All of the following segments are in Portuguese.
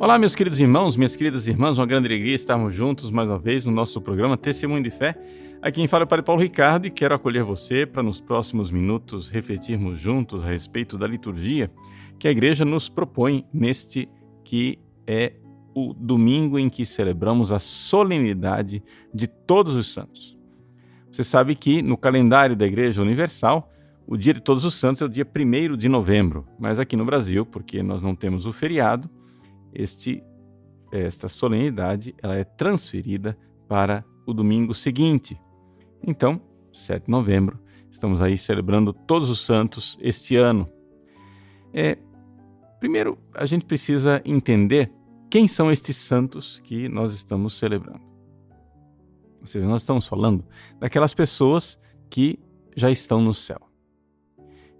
Olá, meus queridos irmãos, minhas queridas irmãs, uma grande alegria estarmos juntos mais uma vez no nosso programa Testemunho de Fé. Aqui quem fala é o Padre Paulo Ricardo e quero acolher você para nos próximos minutos refletirmos juntos a respeito da liturgia que a igreja nos propõe neste que é o domingo em que celebramos a solenidade de todos os santos. Você sabe que no calendário da Igreja Universal, o dia de Todos os Santos é o dia 1 de novembro, mas aqui no Brasil, porque nós não temos o feriado, este, esta solenidade ela é transferida para o domingo seguinte. Então, 7 de novembro, estamos aí celebrando todos os santos este ano. É, primeiro, a gente precisa entender quem são estes santos que nós estamos celebrando. Ou seja, nós estamos falando daquelas pessoas que já estão no céu.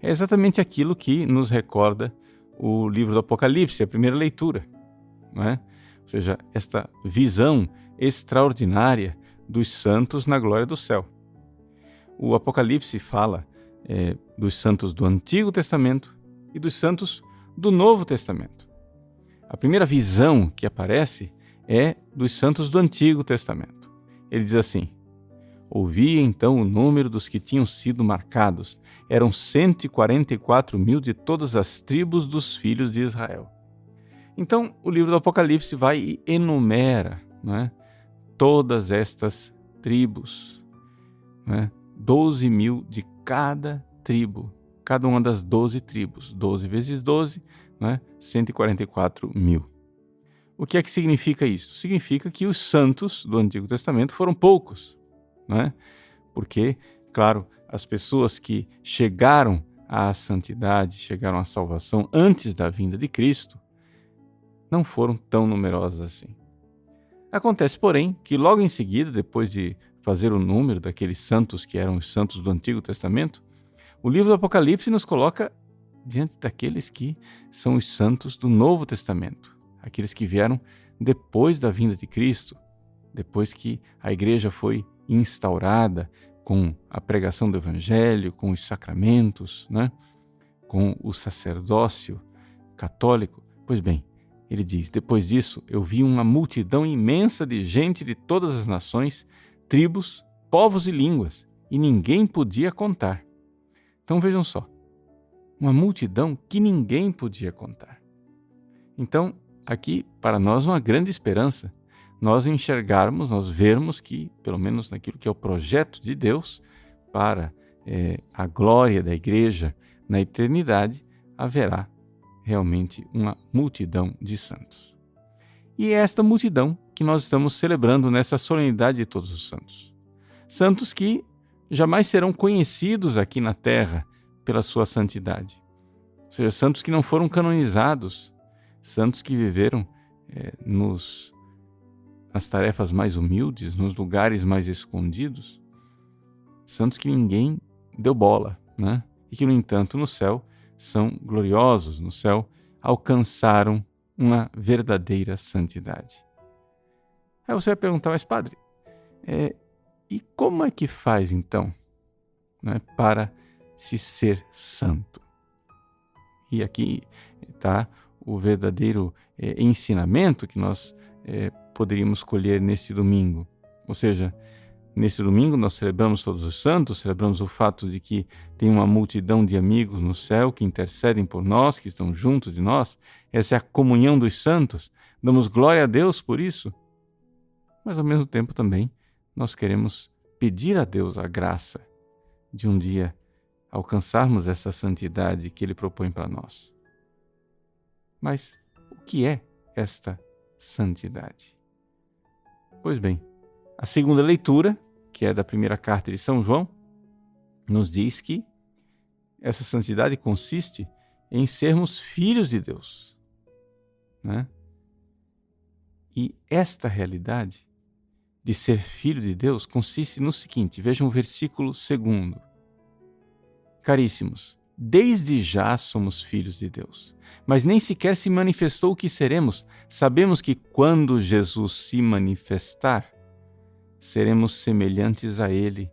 É exatamente aquilo que nos recorda o livro do Apocalipse, a primeira leitura não é? Ou seja, esta visão extraordinária dos santos na glória do céu. O Apocalipse fala é, dos santos do Antigo Testamento e dos santos do Novo Testamento. A primeira visão que aparece é dos santos do Antigo Testamento. Ele diz assim: Ouvi então o número dos que tinham sido marcados. Eram 144 mil de todas as tribos dos filhos de Israel. Então, o livro do Apocalipse vai e enumera né, todas estas tribos, né, 12 mil de cada tribo, cada uma das 12 tribos, 12 vezes 12, né, 144 mil. O que é que significa isso? Significa que os santos do Antigo Testamento foram poucos, né? porque, claro, as pessoas que chegaram à santidade, chegaram à salvação antes da vinda de Cristo, não foram tão numerosas assim. Acontece, porém, que logo em seguida, depois de fazer o número daqueles santos que eram os santos do Antigo Testamento, o livro do Apocalipse nos coloca diante daqueles que são os santos do Novo Testamento, aqueles que vieram depois da vinda de Cristo, depois que a igreja foi instaurada com a pregação do Evangelho, com os sacramentos, né? com o sacerdócio católico. Pois bem, ele diz: Depois disso, eu vi uma multidão imensa de gente de todas as nações, tribos, povos e línguas, e ninguém podia contar. Então vejam só, uma multidão que ninguém podia contar. Então, aqui, para nós, uma grande esperança, nós enxergarmos, nós vermos que, pelo menos naquilo que é o projeto de Deus para é, a glória da igreja na eternidade, haverá realmente uma multidão de santos. E é esta multidão que nós estamos celebrando nessa solenidade de todos os santos. Santos que jamais serão conhecidos aqui na terra pela sua santidade. Ou seja, santos que não foram canonizados, santos que viveram é, nos, nas tarefas mais humildes, nos lugares mais escondidos, santos que ninguém deu bola, né? e que, no entanto, no céu são gloriosos no céu, alcançaram uma verdadeira santidade. Aí você vai perguntar, mas padre, é, e como é que faz então né, para se ser santo? E aqui está o verdadeiro é, ensinamento que nós é, poderíamos colher nesse domingo. Ou seja, Nesse domingo nós celebramos todos os santos, celebramos o fato de que tem uma multidão de amigos no céu que intercedem por nós, que estão junto de nós. Essa é a comunhão dos santos. Damos glória a Deus por isso. Mas ao mesmo tempo também nós queremos pedir a Deus a graça de um dia alcançarmos essa santidade que Ele propõe para nós. Mas o que é esta santidade? Pois bem, a segunda leitura, que é da primeira carta de São João, nos diz que essa santidade consiste em sermos filhos de Deus. Né? E esta realidade de ser filho de Deus consiste no seguinte: vejam o versículo segundo. Caríssimos, desde já somos filhos de Deus, mas nem sequer se manifestou o que seremos. Sabemos que quando Jesus se manifestar, seremos semelhantes a Ele,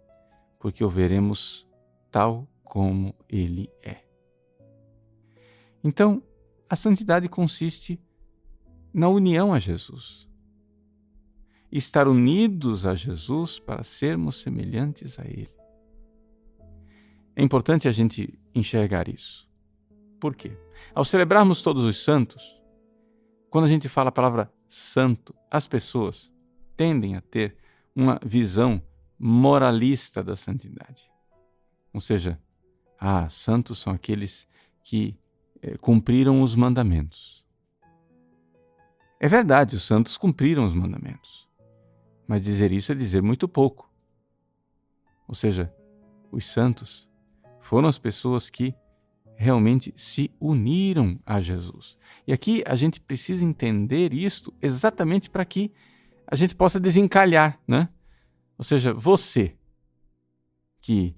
porque o veremos tal como Ele é. Então, a santidade consiste na união a Jesus. Estar unidos a Jesus para sermos semelhantes a Ele. É importante a gente enxergar isso. Por quê? Ao celebrarmos todos os santos, quando a gente fala a palavra santo, as pessoas tendem a ter uma visão moralista da santidade. Ou seja, ah, santos são aqueles que eh, cumpriram os mandamentos. É verdade, os santos cumpriram os mandamentos. Mas dizer isso é dizer muito pouco. Ou seja, os santos foram as pessoas que realmente se uniram a Jesus. E aqui a gente precisa entender isto exatamente para que a gente possa desencalhar, né? Ou seja, você que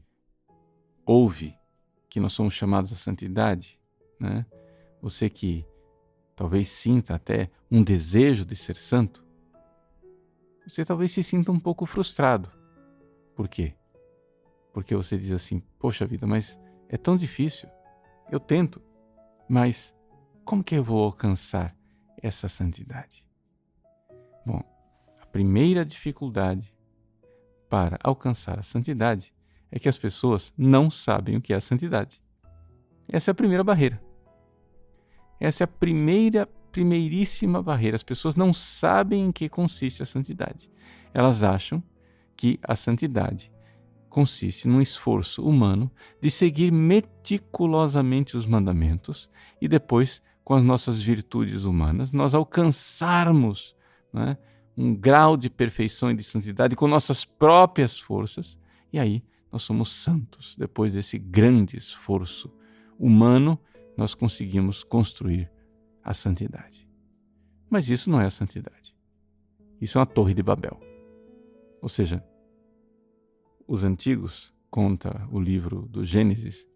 ouve que nós somos chamados à santidade, né? Você que talvez sinta até um desejo de ser santo, você talvez se sinta um pouco frustrado. Por quê? porque você diz assim: Poxa vida, mas é tão difícil. Eu tento, mas como que eu vou alcançar essa santidade? Bom, primeira dificuldade para alcançar a santidade é que as pessoas não sabem o que é a santidade. Essa é a primeira barreira. Essa é a primeira, primeiríssima barreira. As pessoas não sabem em que consiste a santidade. Elas acham que a santidade consiste num esforço humano de seguir meticulosamente os mandamentos e depois, com as nossas virtudes humanas, nós alcançarmos né, um grau de perfeição e de santidade com nossas próprias forças, e aí nós somos santos. Depois desse grande esforço humano, nós conseguimos construir a santidade. Mas isso não é a santidade. Isso é uma torre de Babel. Ou seja, os antigos, conta o livro do Gênesis,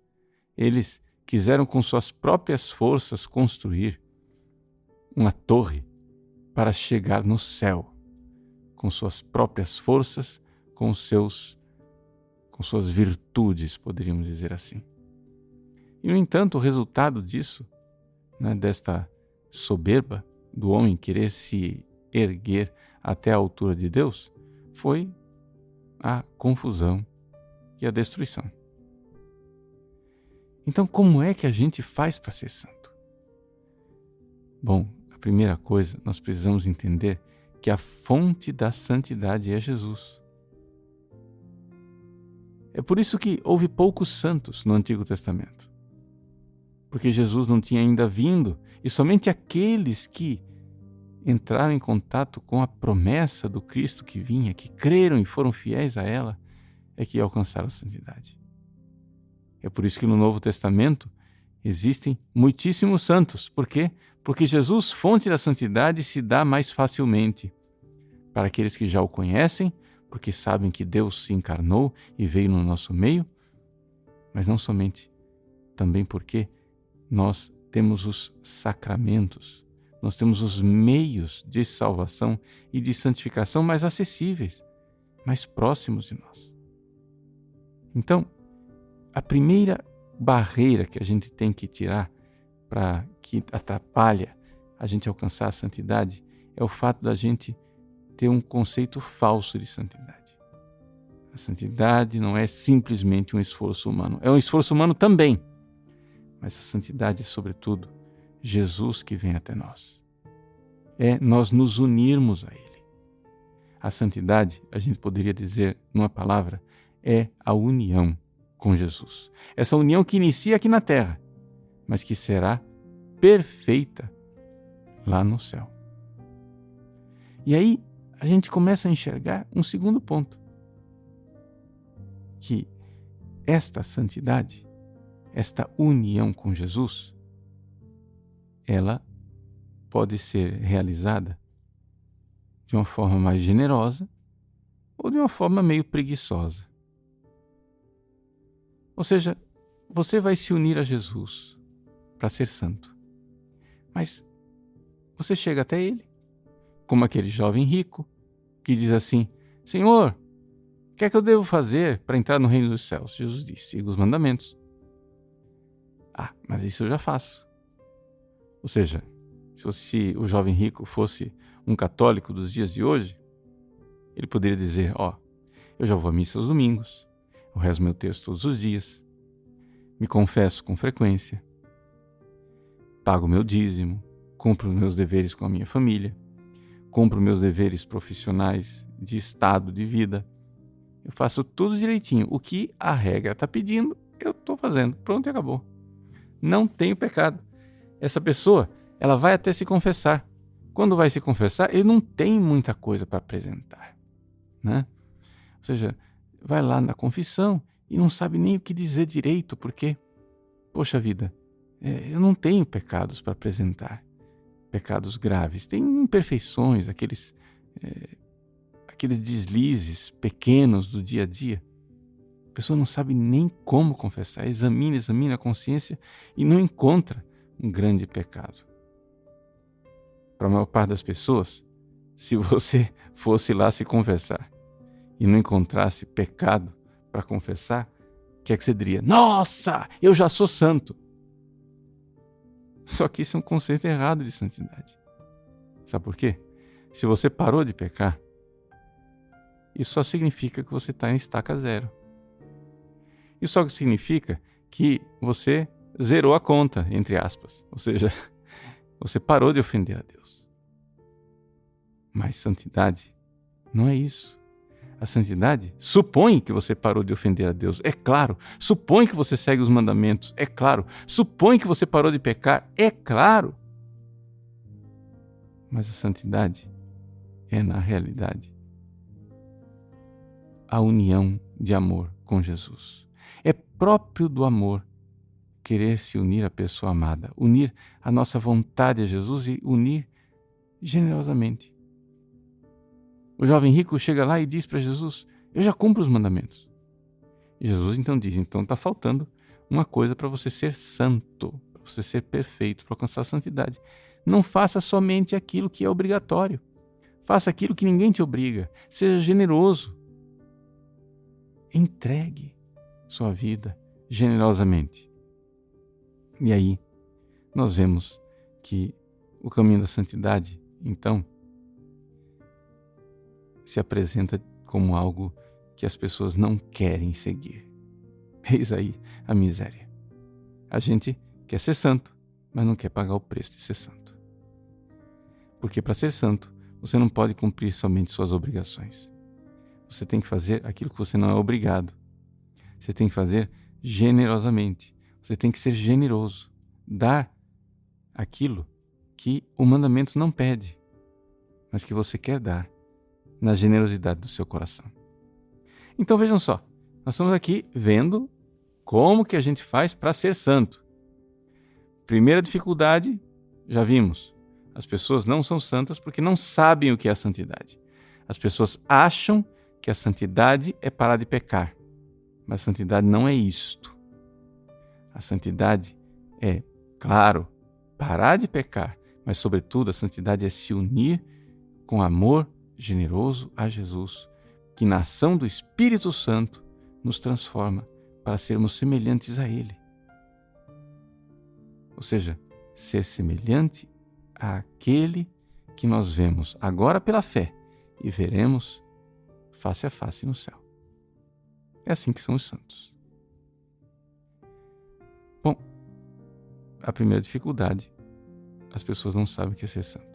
eles quiseram com suas próprias forças construir uma torre para chegar no céu, com suas próprias forças, com seus com suas virtudes, poderíamos dizer assim. E no entanto, o resultado disso, né, desta soberba do homem querer se erguer até a altura de Deus, foi a confusão e a destruição. Então, como é que a gente faz para ser santo? Bom, a primeira coisa, nós precisamos entender que a fonte da santidade é Jesus. É por isso que houve poucos santos no Antigo Testamento. Porque Jesus não tinha ainda vindo e somente aqueles que entraram em contato com a promessa do Cristo que vinha, que creram e foram fiéis a ela, é que alcançaram a santidade. É por isso que no Novo Testamento existem muitíssimos santos. Por quê? Porque Jesus, fonte da santidade, se dá mais facilmente para aqueles que já o conhecem, porque sabem que Deus se encarnou e veio no nosso meio, mas não somente, também porque nós temos os sacramentos nós temos os meios de salvação e de santificação mais acessíveis, mais próximos de nós. Então, a primeira barreira que a gente tem que tirar para que atrapalha a gente alcançar a santidade é o fato da gente ter um conceito falso de santidade. A santidade não é simplesmente um esforço humano, é um esforço humano também, mas a santidade é, sobretudo, Jesus que vem até nós. É nós nos unirmos a Ele. A santidade, a gente poderia dizer numa palavra, é a união com Jesus. Essa união que inicia aqui na terra, mas que será perfeita lá no céu. E aí a gente começa a enxergar um segundo ponto: que esta santidade, esta união com Jesus, ela pode ser realizada de uma forma mais generosa ou de uma forma meio preguiçosa. Ou seja, você vai se unir a Jesus para ser santo. Mas você chega até ele, como aquele jovem rico que diz assim: Senhor, o que é que eu devo fazer para entrar no reino dos céus? Jesus disse: siga os mandamentos. Ah, mas isso eu já faço. Ou seja, se o jovem rico fosse um católico dos dias de hoje, ele poderia dizer: Ó, oh, eu já vou à missa aos domingos, eu rezo meu texto todos os dias, me confesso com frequência, pago meu dízimo, cumpro meus deveres com a minha família, cumpro meus deveres profissionais de estado de vida. Eu faço tudo direitinho. O que a regra está pedindo, eu estou fazendo. Pronto e acabou. Não tenho pecado. Essa pessoa, ela vai até se confessar. Quando vai se confessar, ele não tem muita coisa para apresentar, né? Ou seja, vai lá na confissão e não sabe nem o que dizer direito, porque, poxa vida, eu não tenho pecados para apresentar, pecados graves. Tem imperfeições, aqueles, é, aqueles deslizes pequenos do dia a dia. A pessoa não sabe nem como confessar, examina, examina a consciência e não encontra um grande pecado. Para a maior parte das pessoas, se você fosse lá se confessar e não encontrasse pecado para confessar, o que é que você diria? Nossa, eu já sou santo. Só que é um conceito errado de santidade. Sabe por quê? Se você parou de pecar, isso só significa que você está em estaca zero. Isso só significa que você zerou a conta, entre aspas. Ou seja, você parou de ofender a Deus. Mas santidade não é isso. A santidade supõe que você parou de ofender a Deus, é claro. Supõe que você segue os mandamentos, é claro. Supõe que você parou de pecar, é claro. Mas a santidade é, na realidade, a união de amor com Jesus. É próprio do amor querer se unir à pessoa amada, unir a nossa vontade a Jesus e unir generosamente. O jovem rico chega lá e diz para Jesus: Eu já cumpro os mandamentos. E Jesus então diz: Então está faltando uma coisa para você ser santo, para você ser perfeito, para alcançar a santidade. Não faça somente aquilo que é obrigatório. Faça aquilo que ninguém te obriga. Seja generoso. Entregue sua vida generosamente. E aí, nós vemos que o caminho da santidade, então, se apresenta como algo que as pessoas não querem seguir. Eis aí a miséria. A gente quer ser santo, mas não quer pagar o preço de ser santo. Porque para ser santo, você não pode cumprir somente suas obrigações. Você tem que fazer aquilo que você não é obrigado. Você tem que fazer generosamente. Você tem que ser generoso. Dar aquilo que o mandamento não pede, mas que você quer dar na generosidade do seu coração. Então vejam só, nós estamos aqui vendo como que a gente faz para ser santo. Primeira dificuldade, já vimos. As pessoas não são santas porque não sabem o que é a santidade. As pessoas acham que a santidade é parar de pecar. Mas a santidade não é isto. A santidade é, claro, parar de pecar, mas, sobretudo, a santidade é se unir com amor generoso a Jesus, que na ação do Espírito Santo nos transforma para sermos semelhantes a Ele. Ou seja, ser semelhante àquele que nós vemos agora pela fé e veremos face a face no céu. É assim que são os santos. Bom, a primeira dificuldade, as pessoas não sabem o que é ser santo.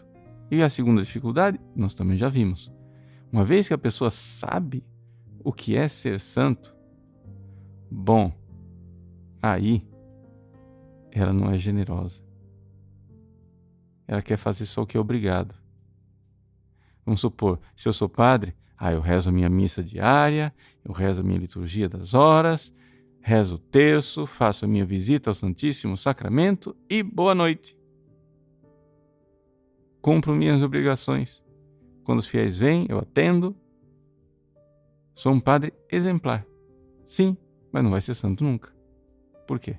E a segunda dificuldade, nós também já vimos. Uma vez que a pessoa sabe o que é ser santo, bom, aí ela não é generosa. Ela quer fazer só o que é obrigado. Vamos supor, se eu sou padre, ah, eu rezo a minha missa diária, eu rezo a minha liturgia das horas, rezo o terço, faço a minha visita ao Santíssimo Sacramento e boa noite cumpro minhas obrigações. Quando os fiéis vêm, eu atendo. Sou um padre exemplar. Sim, mas não vai ser santo nunca. Por quê?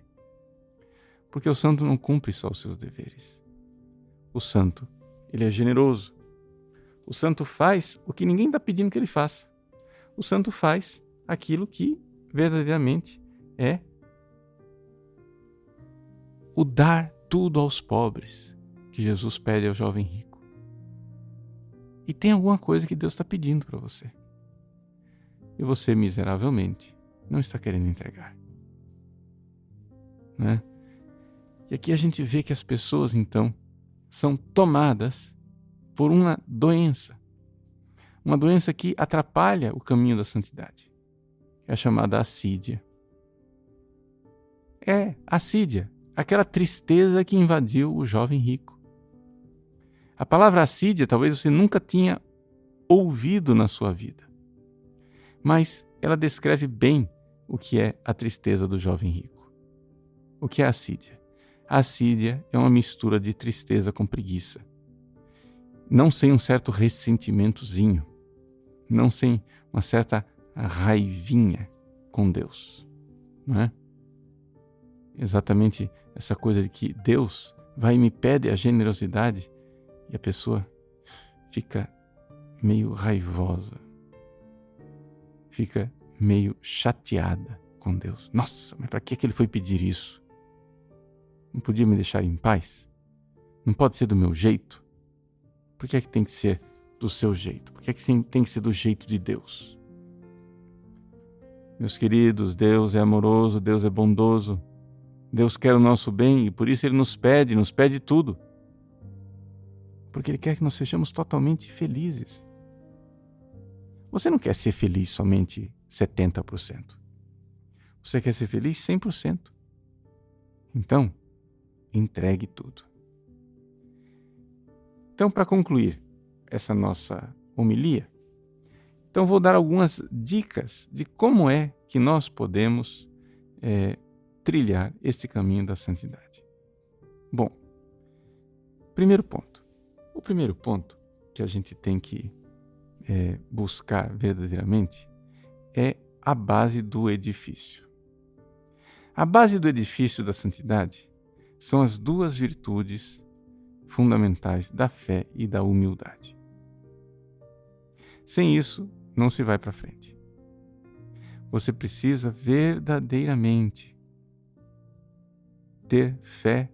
Porque o santo não cumpre só os seus deveres. O santo, ele é generoso. O santo faz o que ninguém está pedindo que ele faça. O santo faz aquilo que verdadeiramente é o dar tudo aos pobres que Jesus pede ao jovem rico. E tem alguma coisa que Deus está pedindo para você. E você, miseravelmente, não está querendo entregar. Né? E aqui a gente vê que as pessoas, então, são tomadas por uma doença. Uma doença que atrapalha o caminho da santidade. É a chamada assídia. É, assídia, aquela tristeza que invadiu o jovem rico. A palavra assídia talvez você nunca tinha ouvido na sua vida, mas ela descreve bem o que é a tristeza do jovem rico. O que é assídia? A assídia é uma mistura de tristeza com preguiça. Não sem um certo ressentimentozinho, não sem uma certa raivinha com Deus, não é? Exatamente essa coisa de que Deus vai e me pede a generosidade e a pessoa fica meio raivosa, fica meio chateada com Deus. Nossa, mas para que ele foi pedir isso? Não podia me deixar em paz? Não pode ser do meu jeito? Por que é que tem que ser do seu jeito? Por que é que tem que ser do jeito de Deus? Meus queridos, Deus é amoroso, Deus é bondoso. Deus quer o nosso bem e por isso Ele nos pede, nos pede tudo. Porque Ele quer que nós sejamos totalmente felizes. Você não quer ser feliz somente 70%. Você quer ser feliz 100%. Então, entregue tudo. Então, para concluir essa nossa homilia, então vou dar algumas dicas de como é que nós podemos é, trilhar esse caminho da santidade. Bom, primeiro ponto. O primeiro ponto que a gente tem que é, buscar verdadeiramente é a base do edifício. A base do edifício da santidade são as duas virtudes fundamentais da fé e da humildade. Sem isso, não se vai para frente. Você precisa verdadeiramente ter fé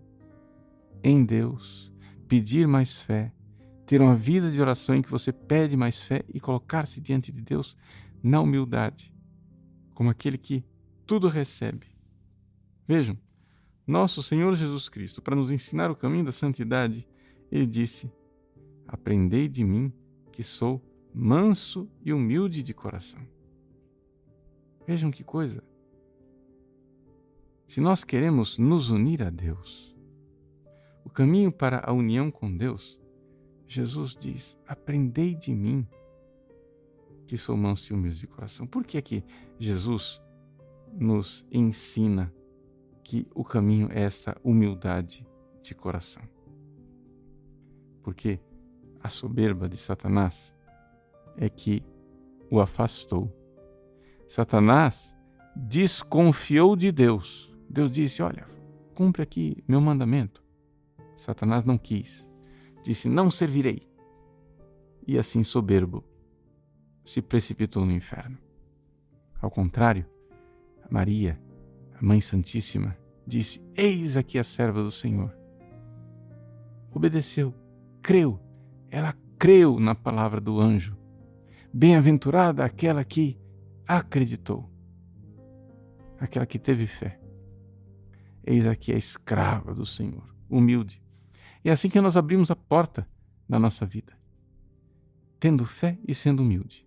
em Deus, pedir mais fé, ter uma vida de oração em que você pede mais fé e colocar-se diante de Deus na humildade, como aquele que tudo recebe. Vejam, nosso Senhor Jesus Cristo, para nos ensinar o caminho da santidade, ele disse: Aprendei de mim, que sou manso e humilde de coração. Vejam que coisa. Se nós queremos nos unir a Deus, o caminho para a união com Deus, Jesus diz: Aprendei de mim, que sou manso e humilde de coração. Por que é que Jesus nos ensina que o caminho é essa humildade de coração. Porque a soberba de Satanás é que o afastou. Satanás desconfiou de Deus. Deus disse: Olha, cumpre aqui meu mandamento. Satanás não quis. Disse: Não servirei. E assim, soberbo, se precipitou no inferno. Ao contrário, Maria a Mãe Santíssima, disse: Eis aqui a serva do Senhor. Obedeceu, creu, ela creu na palavra do anjo. Bem-aventurada aquela que acreditou, aquela que teve fé. Eis aqui a escrava do Senhor, humilde. É assim que nós abrimos a porta da nossa vida, tendo fé e sendo humilde.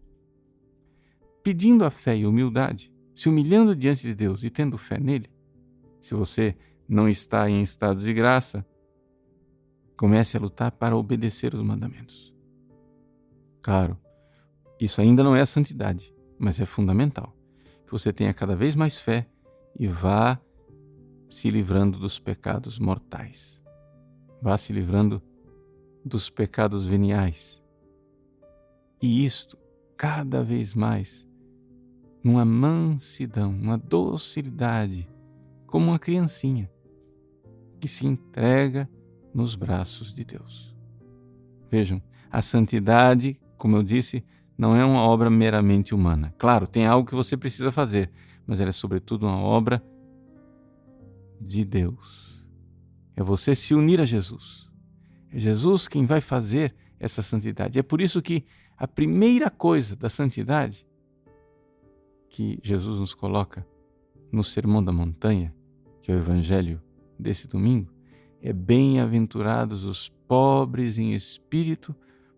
Pedindo a fé e humildade, se humilhando diante de Deus e tendo fé nele, se você não está em estado de graça, comece a lutar para obedecer os mandamentos. Claro, isso ainda não é a santidade, mas é fundamental que você tenha cada vez mais fé e vá se livrando dos pecados mortais. Vá se livrando dos pecados veniais. E isto, cada vez mais, numa mansidão, uma docilidade, como uma criancinha que se entrega nos braços de Deus. Vejam, a santidade, como eu disse, não é uma obra meramente humana. Claro, tem algo que você precisa fazer, mas ela é sobretudo uma obra de Deus. É você se unir a Jesus. É Jesus quem vai fazer essa santidade. É por isso que a primeira coisa da santidade que Jesus nos coloca no Sermão da Montanha, que é o Evangelho desse domingo, é bem-aventurados os pobres em espírito,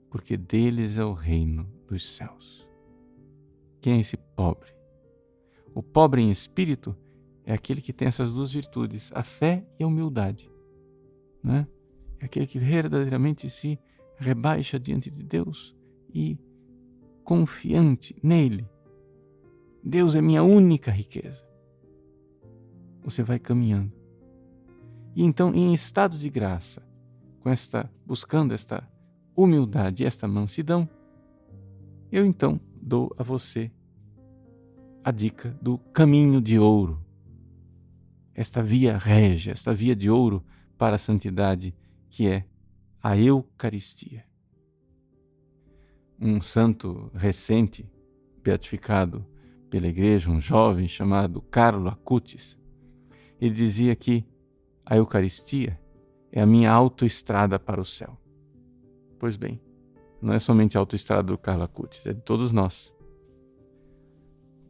porque deles é o reino dos céus. Quem é esse pobre? O pobre em espírito é aquele que tem essas duas virtudes, a fé e a humildade. Né? É aquele que verdadeiramente se rebaixa diante de Deus e confiante nele. Deus é minha única riqueza. Você vai caminhando. E então, em estado de graça, com esta buscando esta humildade esta mansidão, eu então dou a você a dica do caminho de ouro. Esta via régia, esta via de ouro para a santidade, que é a Eucaristia. Um santo recente, beatificado pela igreja, um jovem chamado Carlo Acutis, ele dizia que a Eucaristia é a minha autoestrada para o céu. Pois bem, não é somente a autoestrada do Carlo Acutis, é de todos nós.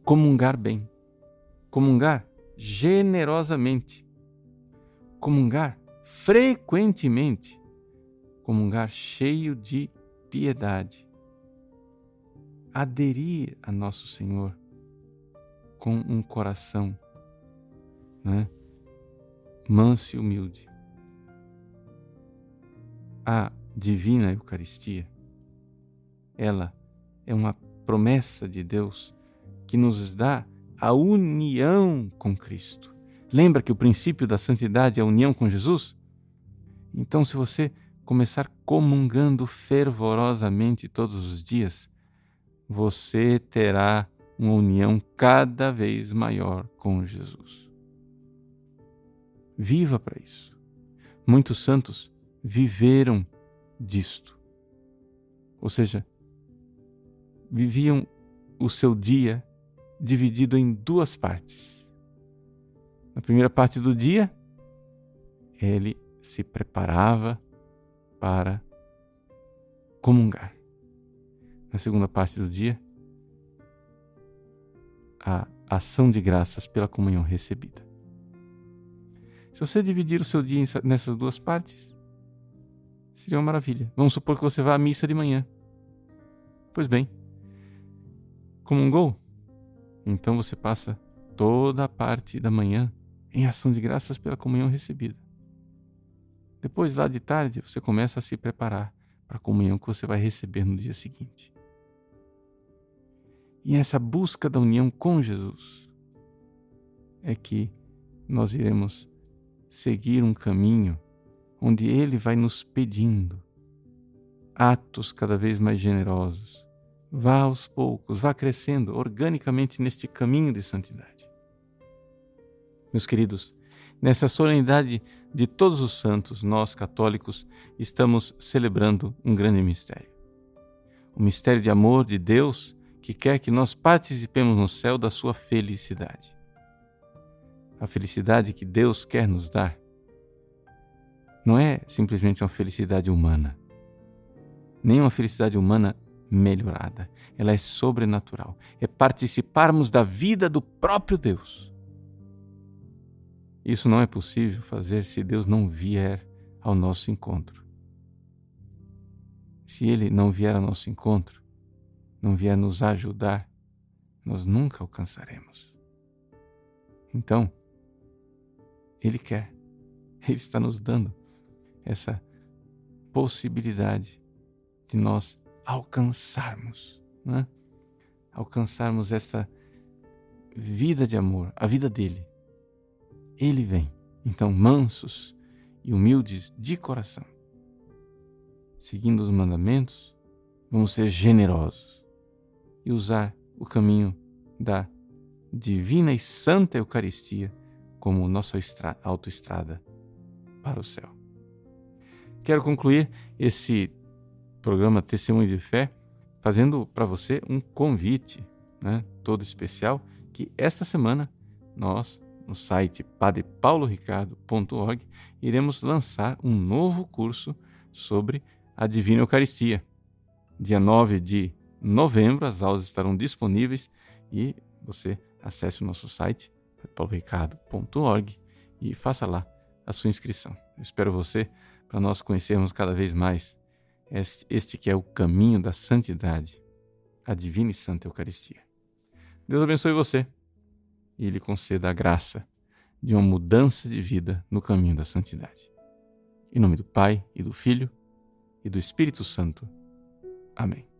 Comungar bem, comungar generosamente, comungar frequentemente, comungar cheio de piedade, aderir a Nosso Senhor com um coração né, manso e humilde. A divina Eucaristia, ela é uma promessa de Deus que nos dá a união com Cristo. Lembra que o princípio da santidade é a união com Jesus? Então, se você começar comungando fervorosamente todos os dias, você terá uma união cada vez maior com Jesus. Viva para isso. Muitos santos viveram disto. Ou seja, viviam o seu dia dividido em duas partes. Na primeira parte do dia, ele se preparava para comungar. Na segunda parte do dia, a ação de graças pela comunhão recebida. Se você dividir o seu dia nessas duas partes, seria uma maravilha. Vamos supor que você vá à missa de manhã. Pois bem, comungou? Então você passa toda a parte da manhã em ação de graças pela comunhão recebida. Depois, lá de tarde, você começa a se preparar para a comunhão que você vai receber no dia seguinte. E essa busca da união com Jesus é que nós iremos seguir um caminho onde Ele vai nos pedindo atos cada vez mais generosos. Vá aos poucos, vá crescendo organicamente neste caminho de santidade. Meus queridos, nessa solenidade de todos os santos, nós católicos estamos celebrando um grande mistério. O mistério de amor de Deus que quer que nós participemos no céu da sua felicidade a felicidade que Deus quer nos dar não é simplesmente uma felicidade humana, nem uma felicidade humana melhorada. Ela é sobrenatural. É participarmos da vida do próprio Deus. Isso não é possível fazer se Deus não vier ao nosso encontro. Se Ele não vier ao nosso encontro, não vier nos ajudar, nós nunca alcançaremos. Então, ele quer. Ele está nos dando essa possibilidade de nós alcançarmos, né? alcançarmos esta vida de amor, a vida dele. Ele vem, então, mansos e humildes de coração. Seguindo os mandamentos, vamos ser generosos e usar o caminho da divina e santa Eucaristia como nossa autoestrada para o céu. Quero concluir esse programa Testemunho de Fé fazendo para você um convite né, todo especial que esta semana nós, no site padrepauloricardo.org, iremos lançar um novo curso sobre a Divina Eucaristia. Dia 9 de novembro, as aulas estarão disponíveis e você acesse o nosso site, pauloricardo.org, e faça lá a sua inscrição. Eu espero você para nós conhecermos cada vez mais este que é o caminho da santidade, a divina e santa Eucaristia. Deus abençoe você e lhe conceda a graça de uma mudança de vida no caminho da santidade. Em nome do Pai e do Filho e do Espírito Santo. Amém.